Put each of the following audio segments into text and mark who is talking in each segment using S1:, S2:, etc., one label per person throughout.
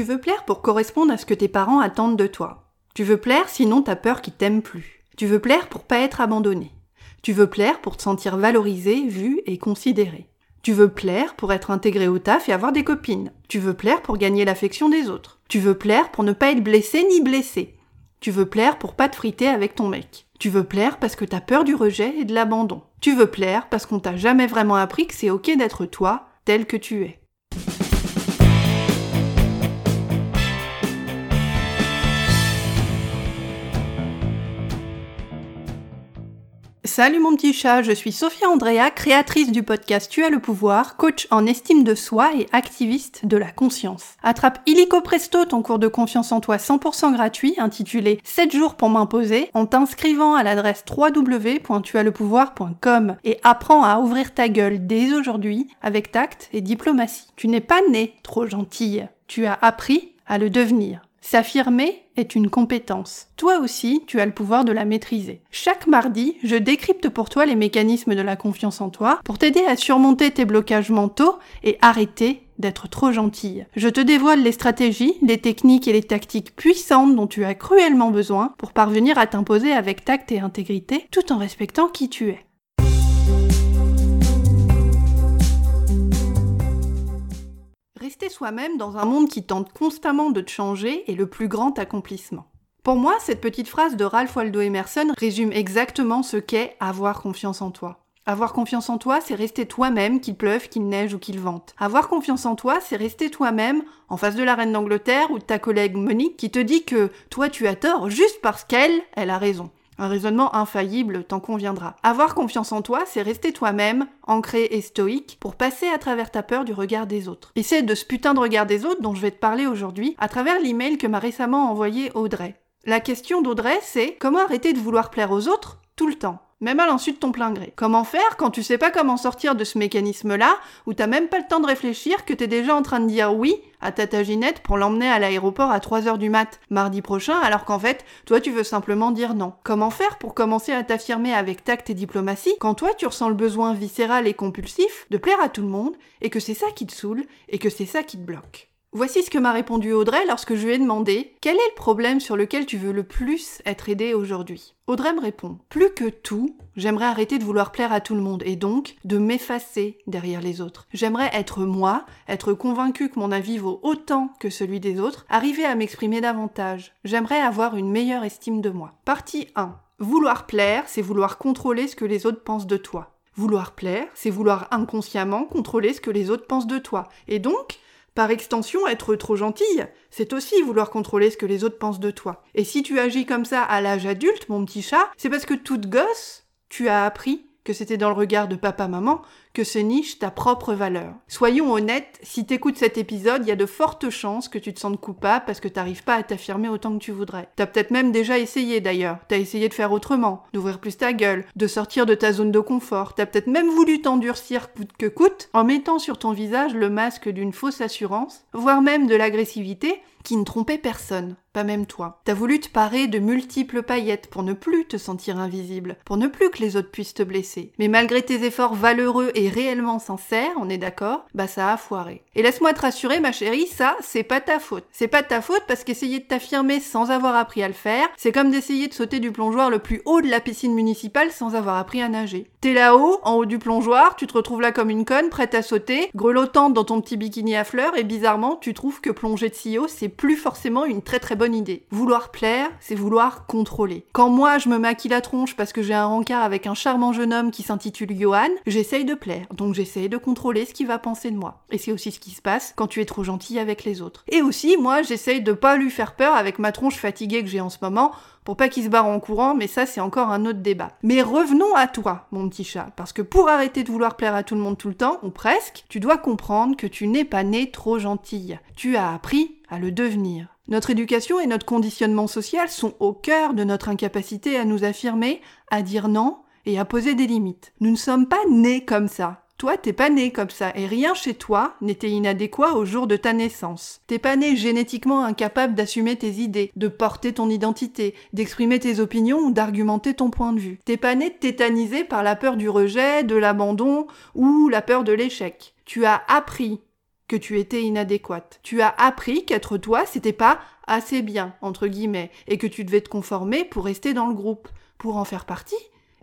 S1: Tu veux plaire pour correspondre à ce que tes parents attendent de toi. Tu veux plaire sinon t'as peur qu'ils t'aiment plus. Tu veux plaire pour pas être abandonné. Tu veux plaire pour te sentir valorisé, vu et considéré. Tu veux plaire pour être intégré au taf et avoir des copines. Tu veux plaire pour gagner l'affection des autres. Tu veux plaire pour ne pas être blessé ni blessé. Tu veux plaire pour pas te friter avec ton mec. Tu veux plaire parce que t'as peur du rejet et de l'abandon. Tu veux plaire parce qu'on t'a jamais vraiment appris que c'est ok d'être toi, tel que tu es. Salut mon petit chat, je suis Sophia Andrea, créatrice du podcast Tu as le pouvoir, coach en estime de soi et activiste de la conscience. Attrape illico presto ton cours de confiance en toi 100% gratuit intitulé 7 jours pour m'imposer en t'inscrivant à l'adresse www.tuaslepouvoir.com et apprends à ouvrir ta gueule dès aujourd'hui avec tact et diplomatie. Tu n'es pas né trop gentille, tu as appris à le devenir. S'affirmer est une compétence. Toi aussi, tu as le pouvoir de la maîtriser. Chaque mardi, je décrypte pour toi les mécanismes de la confiance en toi pour t'aider à surmonter tes blocages mentaux et arrêter d'être trop gentille. Je te dévoile les stratégies, les techniques et les tactiques puissantes dont tu as cruellement besoin pour parvenir à t'imposer avec tact et intégrité tout en respectant qui tu es. Rester soi-même dans un monde qui tente constamment de te changer est le plus grand accomplissement. Pour moi, cette petite phrase de Ralph Waldo Emerson résume exactement ce qu'est avoir confiance en toi. Avoir confiance en toi, c'est rester toi-même, qu'il pleuve, qu'il neige ou qu'il vente. Avoir confiance en toi, c'est rester toi-même en face de la reine d'Angleterre ou de ta collègue Monique qui te dit que toi tu as tort juste parce qu'elle, elle a raison. Un raisonnement infaillible t'en conviendra. Avoir confiance en toi, c'est rester toi-même, ancré et stoïque, pour passer à travers ta peur du regard des autres. Et c'est de ce putain de regard des autres dont je vais te parler aujourd'hui, à travers l'email que m'a récemment envoyé Audrey. La question d'Audrey, c'est comment arrêter de vouloir plaire aux autres tout le temps? Même à l'insu de ton plein gré. Comment faire quand tu sais pas comment sortir de ce mécanisme-là, où t'as même pas le temps de réfléchir, que t'es déjà en train de dire oui à ta taginette pour l'emmener à l'aéroport à 3h du mat mardi prochain, alors qu'en fait, toi tu veux simplement dire non. Comment faire pour commencer à t'affirmer avec tact et diplomatie quand toi tu ressens le besoin viscéral et compulsif de plaire à tout le monde, et que c'est ça qui te saoule, et que c'est ça qui te bloque? Voici ce que m'a répondu Audrey lorsque je lui ai demandé quel est le problème sur lequel tu veux le plus être aidé aujourd'hui? Audrey me répond Plus que tout, j'aimerais arrêter de vouloir plaire à tout le monde et donc de m'effacer derrière les autres. J'aimerais être moi, être convaincu que mon avis vaut autant que celui des autres, arriver à m'exprimer davantage. J'aimerais avoir une meilleure estime de moi. Partie 1. Vouloir plaire, c'est vouloir contrôler ce que les autres pensent de toi. Vouloir plaire, c'est vouloir inconsciemment contrôler ce que les autres pensent de toi. Et donc, par extension, être trop gentille, c'est aussi vouloir contrôler ce que les autres pensent de toi. Et si tu agis comme ça à l'âge adulte, mon petit chat, c'est parce que toute gosse, tu as appris que c'était dans le regard de papa-maman se niche ta propre valeur. Soyons honnêtes, si t'écoutes cet épisode, il y a de fortes chances que tu te sentes coupable parce que t'arrives pas à t'affirmer autant que tu voudrais. T'as peut-être même déjà essayé d'ailleurs. T'as essayé de faire autrement, d'ouvrir plus ta gueule, de sortir de ta zone de confort. T'as peut-être même voulu t'endurcir coûte que coûte en mettant sur ton visage le masque d'une fausse assurance, voire même de l'agressivité qui ne trompait personne, pas même toi. T'as voulu te parer de multiples paillettes pour ne plus te sentir invisible, pour ne plus que les autres puissent te blesser. Mais malgré tes efforts valeureux et réellement sincères, on est d'accord, bah ça a foiré. Et laisse-moi te rassurer, ma chérie, ça, c'est pas ta faute. C'est pas ta faute parce qu'essayer de t'affirmer sans avoir appris à le faire, c'est comme d'essayer de sauter du plongeoir le plus haut de la piscine municipale sans avoir appris à nager. T'es là-haut, en haut du plongeoir, tu te retrouves là comme une conne, prête à sauter, grelottante dans ton petit bikini à fleurs, et bizarrement, tu trouves que plonger de si haut, c'est plus forcément une très très bonne idée. Vouloir plaire, c'est vouloir contrôler. Quand moi je me maquille la tronche parce que j'ai un rencard avec un charmant jeune homme qui s'intitule Johan, j'essaye de plaire, donc j'essaye de contrôler ce qu'il va penser de moi. Et c'est aussi ce qui se passe quand tu es trop gentil avec les autres. Et aussi, moi, j'essaye de pas lui faire peur avec ma tronche fatiguée que j'ai en ce moment pour pas qu'il se barre en courant, mais ça c'est encore un autre débat. Mais revenons à toi, mon petit chat, parce que pour arrêter de vouloir plaire à tout le monde tout le temps, ou presque, tu dois comprendre que tu n'es pas né trop gentille. Tu as appris à le devenir. Notre éducation et notre conditionnement social sont au cœur de notre incapacité à nous affirmer, à dire non et à poser des limites. Nous ne sommes pas nés comme ça. Toi, t'es pas né comme ça, et rien chez toi n'était inadéquat au jour de ta naissance. T'es pas né génétiquement incapable d'assumer tes idées, de porter ton identité, d'exprimer tes opinions ou d'argumenter ton point de vue. T'es pas né tétanisé par la peur du rejet, de l'abandon ou la peur de l'échec. Tu as appris que tu étais inadéquate. Tu as appris qu'être toi, c'était pas assez bien, entre guillemets, et que tu devais te conformer pour rester dans le groupe, pour en faire partie,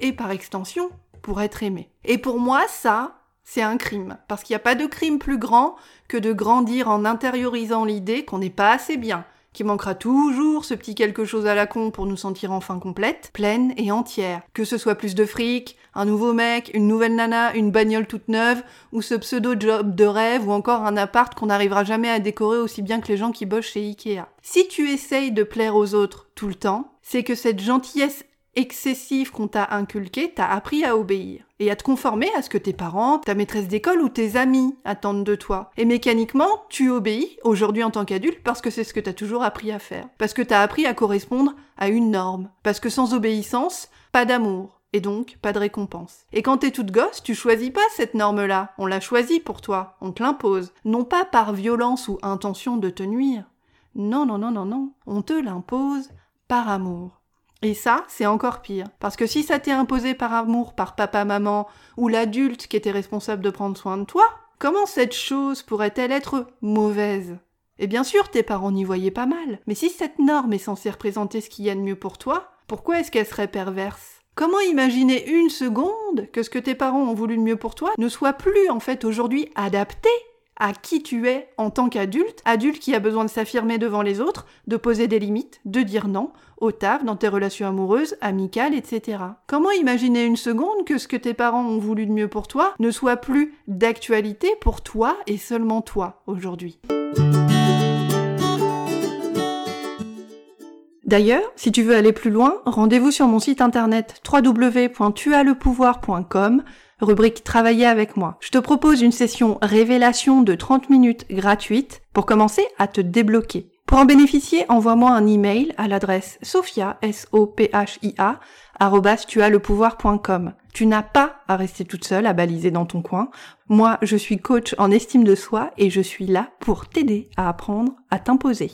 S1: et par extension, pour être aimé. Et pour moi, ça, c'est un crime. Parce qu'il n'y a pas de crime plus grand que de grandir en intériorisant l'idée qu'on n'est pas assez bien, qu'il manquera toujours ce petit quelque chose à la con pour nous sentir enfin complète, pleine et entière. Que ce soit plus de fric, un nouveau mec, une nouvelle nana, une bagnole toute neuve, ou ce pseudo-job de rêve, ou encore un appart qu'on n'arrivera jamais à décorer aussi bien que les gens qui bossent chez Ikea. Si tu essayes de plaire aux autres tout le temps, c'est que cette gentillesse excessif qu'on t'a inculqué t'a appris à obéir et à te conformer à ce que tes parents, ta maîtresse d'école ou tes amis attendent de toi. Et mécaniquement, tu obéis aujourd'hui en tant qu'adulte parce que c'est ce que t'as toujours appris à faire. Parce que t'as appris à correspondre à une norme. Parce que sans obéissance, pas d'amour. Et donc, pas de récompense. Et quand t'es toute gosse, tu choisis pas cette norme-là. On l'a choisie pour toi. On te l'impose. Non pas par violence ou intention de te nuire. Non, non, non, non, non. On te l'impose par amour. Et ça, c'est encore pire. Parce que si ça t'est imposé par amour par papa-maman ou l'adulte qui était responsable de prendre soin de toi, comment cette chose pourrait-elle être mauvaise? Et bien sûr, tes parents n'y voyaient pas mal. Mais si cette norme est censée représenter ce qu'il y a de mieux pour toi, pourquoi est-ce qu'elle serait perverse? Comment imaginer une seconde que ce que tes parents ont voulu de mieux pour toi ne soit plus en fait aujourd'hui adapté? À qui tu es en tant qu'adulte, adulte qui a besoin de s'affirmer devant les autres, de poser des limites, de dire non, au taf, dans tes relations amoureuses, amicales, etc. Comment imaginer une seconde que ce que tes parents ont voulu de mieux pour toi ne soit plus d'actualité pour toi et seulement toi aujourd'hui? D'ailleurs, si tu veux aller plus loin, rendez-vous sur mon site internet www.tuaslepouvoir.com rubrique Travailler avec moi. Je te propose une session révélation de 30 minutes gratuite pour commencer à te débloquer. Pour en bénéficier, envoie-moi un email à l'adresse sophia, s o p h i a Tu n'as pas à rester toute seule à baliser dans ton coin. Moi, je suis coach en estime de soi et je suis là pour t'aider à apprendre à t'imposer.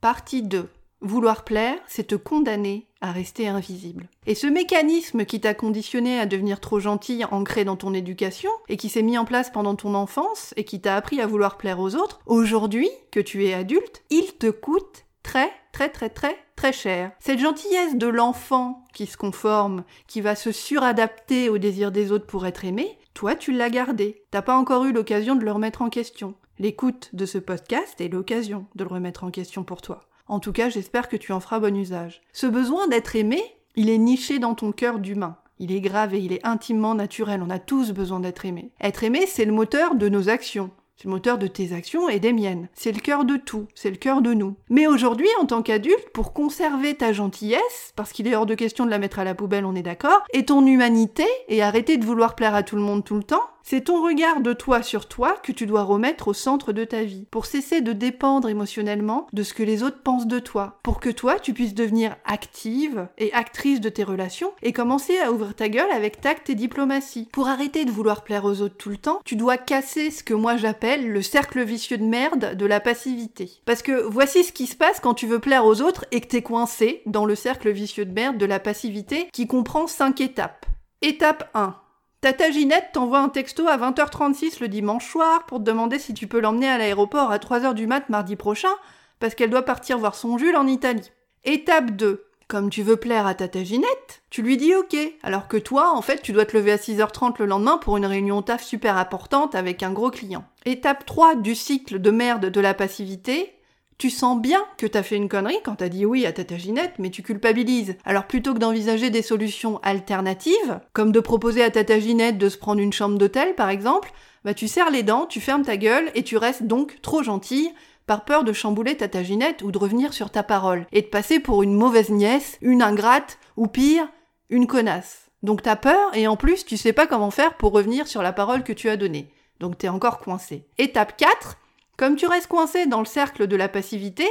S1: Partie 2. Vouloir plaire, c'est te condamner à rester invisible. Et ce mécanisme qui t'a conditionné à devenir trop gentil, ancré dans ton éducation, et qui s'est mis en place pendant ton enfance, et qui t'a appris à vouloir plaire aux autres, aujourd'hui, que tu es adulte, il te coûte très, très, très, très, très cher. Cette gentillesse de l'enfant qui se conforme, qui va se suradapter aux désirs des autres pour être aimé, toi, tu l'as gardé. T'as pas encore eu l'occasion de le remettre en question. L'écoute de ce podcast est l'occasion de le remettre en question pour toi. En tout cas, j'espère que tu en feras bon usage. Ce besoin d'être aimé, il est niché dans ton cœur d'humain. Il est grave et il est intimement naturel. On a tous besoin d'être aimé. Être aimé, c'est le moteur de nos actions. C'est le moteur de tes actions et des miennes. C'est le cœur de tout, c'est le cœur de nous. Mais aujourd'hui, en tant qu'adulte, pour conserver ta gentillesse, parce qu'il est hors de question de la mettre à la poubelle, on est d'accord, et ton humanité, et arrêter de vouloir plaire à tout le monde tout le temps, c'est ton regard de toi sur toi que tu dois remettre au centre de ta vie, pour cesser de dépendre émotionnellement de ce que les autres pensent de toi, pour que toi tu puisses devenir active et actrice de tes relations et commencer à ouvrir ta gueule avec tact et diplomatie. Pour arrêter de vouloir plaire aux autres tout le temps, tu dois casser ce que moi j'appelle le cercle vicieux de merde de la passivité. Parce que voici ce qui se passe quand tu veux plaire aux autres et que t'es coincé dans le cercle vicieux de merde de la passivité qui comprend 5 étapes. Étape 1 Tata Ginette t'envoie un texto à 20h36 le dimanche soir pour te demander si tu peux l'emmener à l'aéroport à 3h du mat mardi prochain parce qu'elle doit partir voir son Jules en Italie. Étape 2. Comme tu veux plaire à Tata Ginette, tu lui dis ok, alors que toi, en fait, tu dois te lever à 6h30 le lendemain pour une réunion taf super importante avec un gros client. Étape 3 du cycle de merde de la passivité, tu sens bien que t'as fait une connerie quand t'as dit oui à Tata Ginette, mais tu culpabilises. Alors plutôt que d'envisager des solutions alternatives, comme de proposer à Tata Ginette de se prendre une chambre d'hôtel par exemple, bah tu serres les dents, tu fermes ta gueule et tu restes donc trop gentille par peur de chambouler Tata Ginette ou de revenir sur ta parole et de passer pour une mauvaise nièce, une ingrate ou pire, une connasse. Donc t'as peur et en plus tu sais pas comment faire pour revenir sur la parole que tu as donnée. Donc t'es encore coincé. Étape 4, comme tu restes coincé dans le cercle de la passivité,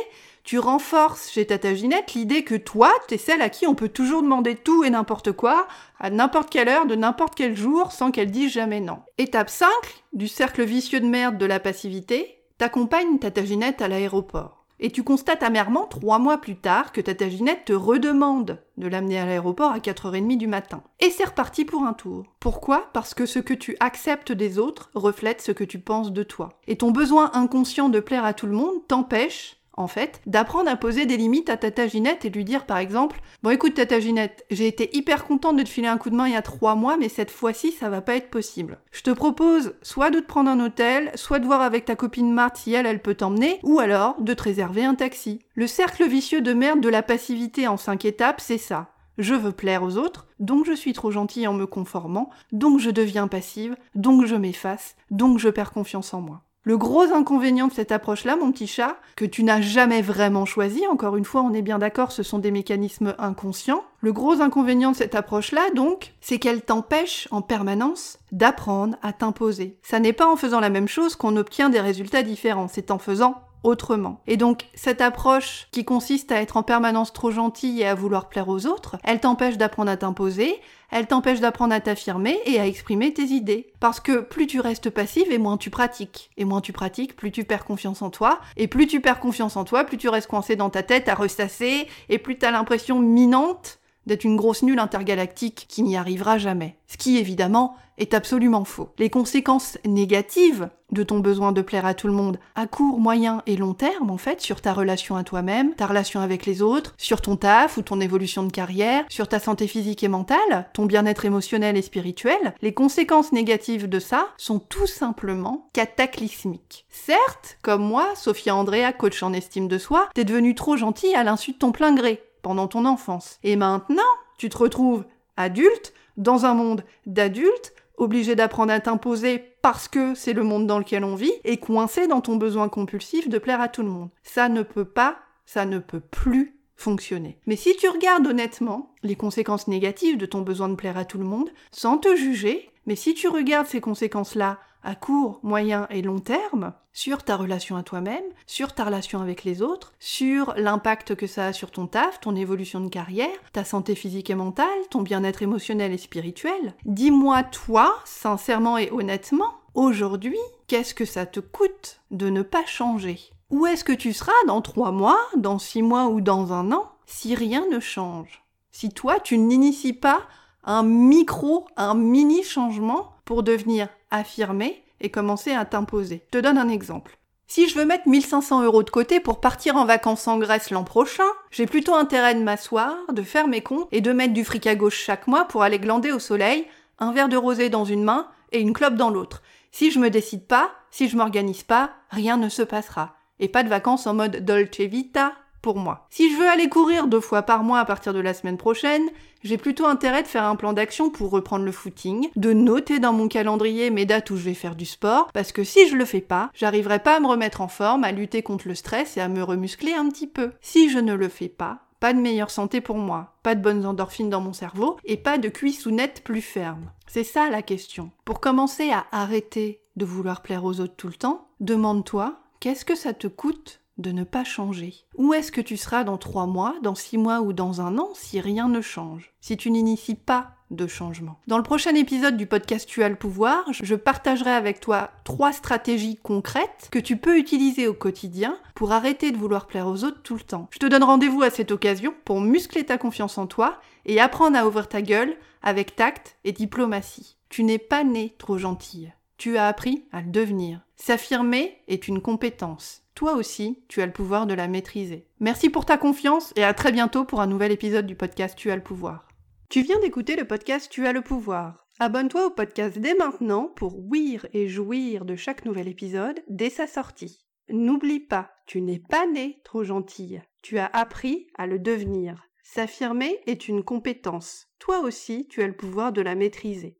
S1: tu renforces chez Tata Ginette l'idée que toi, t'es celle à qui on peut toujours demander tout et n'importe quoi, à n'importe quelle heure, de n'importe quel jour, sans qu'elle dise jamais non. Étape 5 du cercle vicieux de merde de la passivité, t'accompagnes Tata Ginette à l'aéroport. Et tu constates amèrement, trois mois plus tard, que ta Ginette te redemande de l'amener à l'aéroport à 4h30 du matin. Et c'est reparti pour un tour. Pourquoi? Parce que ce que tu acceptes des autres reflète ce que tu penses de toi. Et ton besoin inconscient de plaire à tout le monde t'empêche en fait, d'apprendre à poser des limites à Tata Ginette et lui dire par exemple Bon écoute Tata Ginette, j'ai été hyper contente de te filer un coup de main il y a trois mois, mais cette fois-ci ça va pas être possible. Je te propose soit de te prendre un hôtel, soit de voir avec ta copine Marthe si elle, elle peut t'emmener, ou alors de te réserver un taxi. Le cercle vicieux de merde de la passivité en cinq étapes, c'est ça. Je veux plaire aux autres, donc je suis trop gentille en me conformant, donc je deviens passive, donc je m'efface, donc je perds confiance en moi. Le gros inconvénient de cette approche-là, mon petit chat, que tu n'as jamais vraiment choisi, encore une fois, on est bien d'accord, ce sont des mécanismes inconscients. Le gros inconvénient de cette approche-là, donc, c'est qu'elle t'empêche en permanence d'apprendre à t'imposer. Ça n'est pas en faisant la même chose qu'on obtient des résultats différents, c'est en faisant autrement. Et donc, cette approche qui consiste à être en permanence trop gentille et à vouloir plaire aux autres, elle t'empêche d'apprendre à t'imposer, elle t'empêche d'apprendre à t'affirmer et à exprimer tes idées. Parce que plus tu restes passive et moins tu pratiques. Et moins tu pratiques, plus tu perds confiance en toi. Et plus tu perds confiance en toi, plus tu restes coincé dans ta tête à ressasser, et plus t'as l'impression minante d'être une grosse nulle intergalactique qui n'y arrivera jamais. Ce qui, évidemment, est absolument faux. Les conséquences négatives de ton besoin de plaire à tout le monde à court, moyen et long terme, en fait, sur ta relation à toi-même, ta relation avec les autres, sur ton taf ou ton évolution de carrière, sur ta santé physique et mentale, ton bien-être émotionnel et spirituel, les conséquences négatives de ça sont tout simplement cataclysmiques. Certes, comme moi, Sophia Andrea, coach en estime de soi, t'es devenue trop gentille à l'insu de ton plein gré pendant ton enfance. Et maintenant, tu te retrouves adulte, dans un monde d'adultes, obligé d'apprendre à t'imposer parce que c'est le monde dans lequel on vit, et coincé dans ton besoin compulsif de plaire à tout le monde. Ça ne peut pas, ça ne peut plus fonctionner. Mais si tu regardes honnêtement les conséquences négatives de ton besoin de plaire à tout le monde, sans te juger, mais si tu regardes ces conséquences-là à court, moyen et long terme sur ta relation à toi-même, sur ta relation avec les autres, sur l'impact que ça a sur ton taf, ton évolution de carrière, ta santé physique et mentale, ton bien-être émotionnel et spirituel. Dis-moi toi, sincèrement et honnêtement, aujourd'hui, qu'est-ce que ça te coûte de ne pas changer? Où est-ce que tu seras dans trois mois, dans six mois ou dans un an si rien ne change? Si toi, tu n'inities pas un micro, un mini changement pour devenir affirmé et commencer à t'imposer. Je te donne un exemple. Si je veux mettre 1500 euros de côté pour partir en vacances en Grèce l'an prochain, j'ai plutôt intérêt de m'asseoir, de faire mes comptes et de mettre du fric à gauche chaque mois pour aller glander au soleil, un verre de rosé dans une main et une clope dans l'autre. Si je me décide pas, si je m'organise pas, rien ne se passera. Et pas de vacances en mode Dolce Vita, moi. Si je veux aller courir deux fois par mois à partir de la semaine prochaine, j'ai plutôt intérêt de faire un plan d'action pour reprendre le footing, de noter dans mon calendrier mes dates où je vais faire du sport, parce que si je le fais pas, j'arriverai pas à me remettre en forme, à lutter contre le stress et à me remuscler un petit peu. Si je ne le fais pas, pas de meilleure santé pour moi, pas de bonnes endorphines dans mon cerveau et pas de cuisses ou nettes plus fermes. C'est ça la question. Pour commencer à arrêter de vouloir plaire aux autres tout le temps, demande-toi qu'est-ce que ça te coûte de ne pas changer. Où est-ce que tu seras dans trois mois, dans six mois ou dans un an si rien ne change Si tu n'inities pas de changement? Dans le prochain épisode du podcast Tu as le pouvoir, je partagerai avec toi trois stratégies concrètes que tu peux utiliser au quotidien pour arrêter de vouloir plaire aux autres tout le temps. Je te donne rendez-vous à cette occasion pour muscler ta confiance en toi et apprendre à ouvrir ta gueule avec tact et diplomatie. Tu n'es pas né trop gentille. Tu as appris à le devenir. S'affirmer est une compétence toi aussi, tu as le pouvoir de la maîtriser. Merci pour ta confiance et à très bientôt pour un nouvel épisode du podcast Tu as le pouvoir. Tu viens d'écouter le podcast Tu as le pouvoir. Abonne-toi au podcast dès maintenant pour ouïr et jouir de chaque nouvel épisode dès sa sortie. N'oublie pas, tu n'es pas né trop gentille. Tu as appris à le devenir. S'affirmer est une compétence. Toi aussi, tu as le pouvoir de la maîtriser.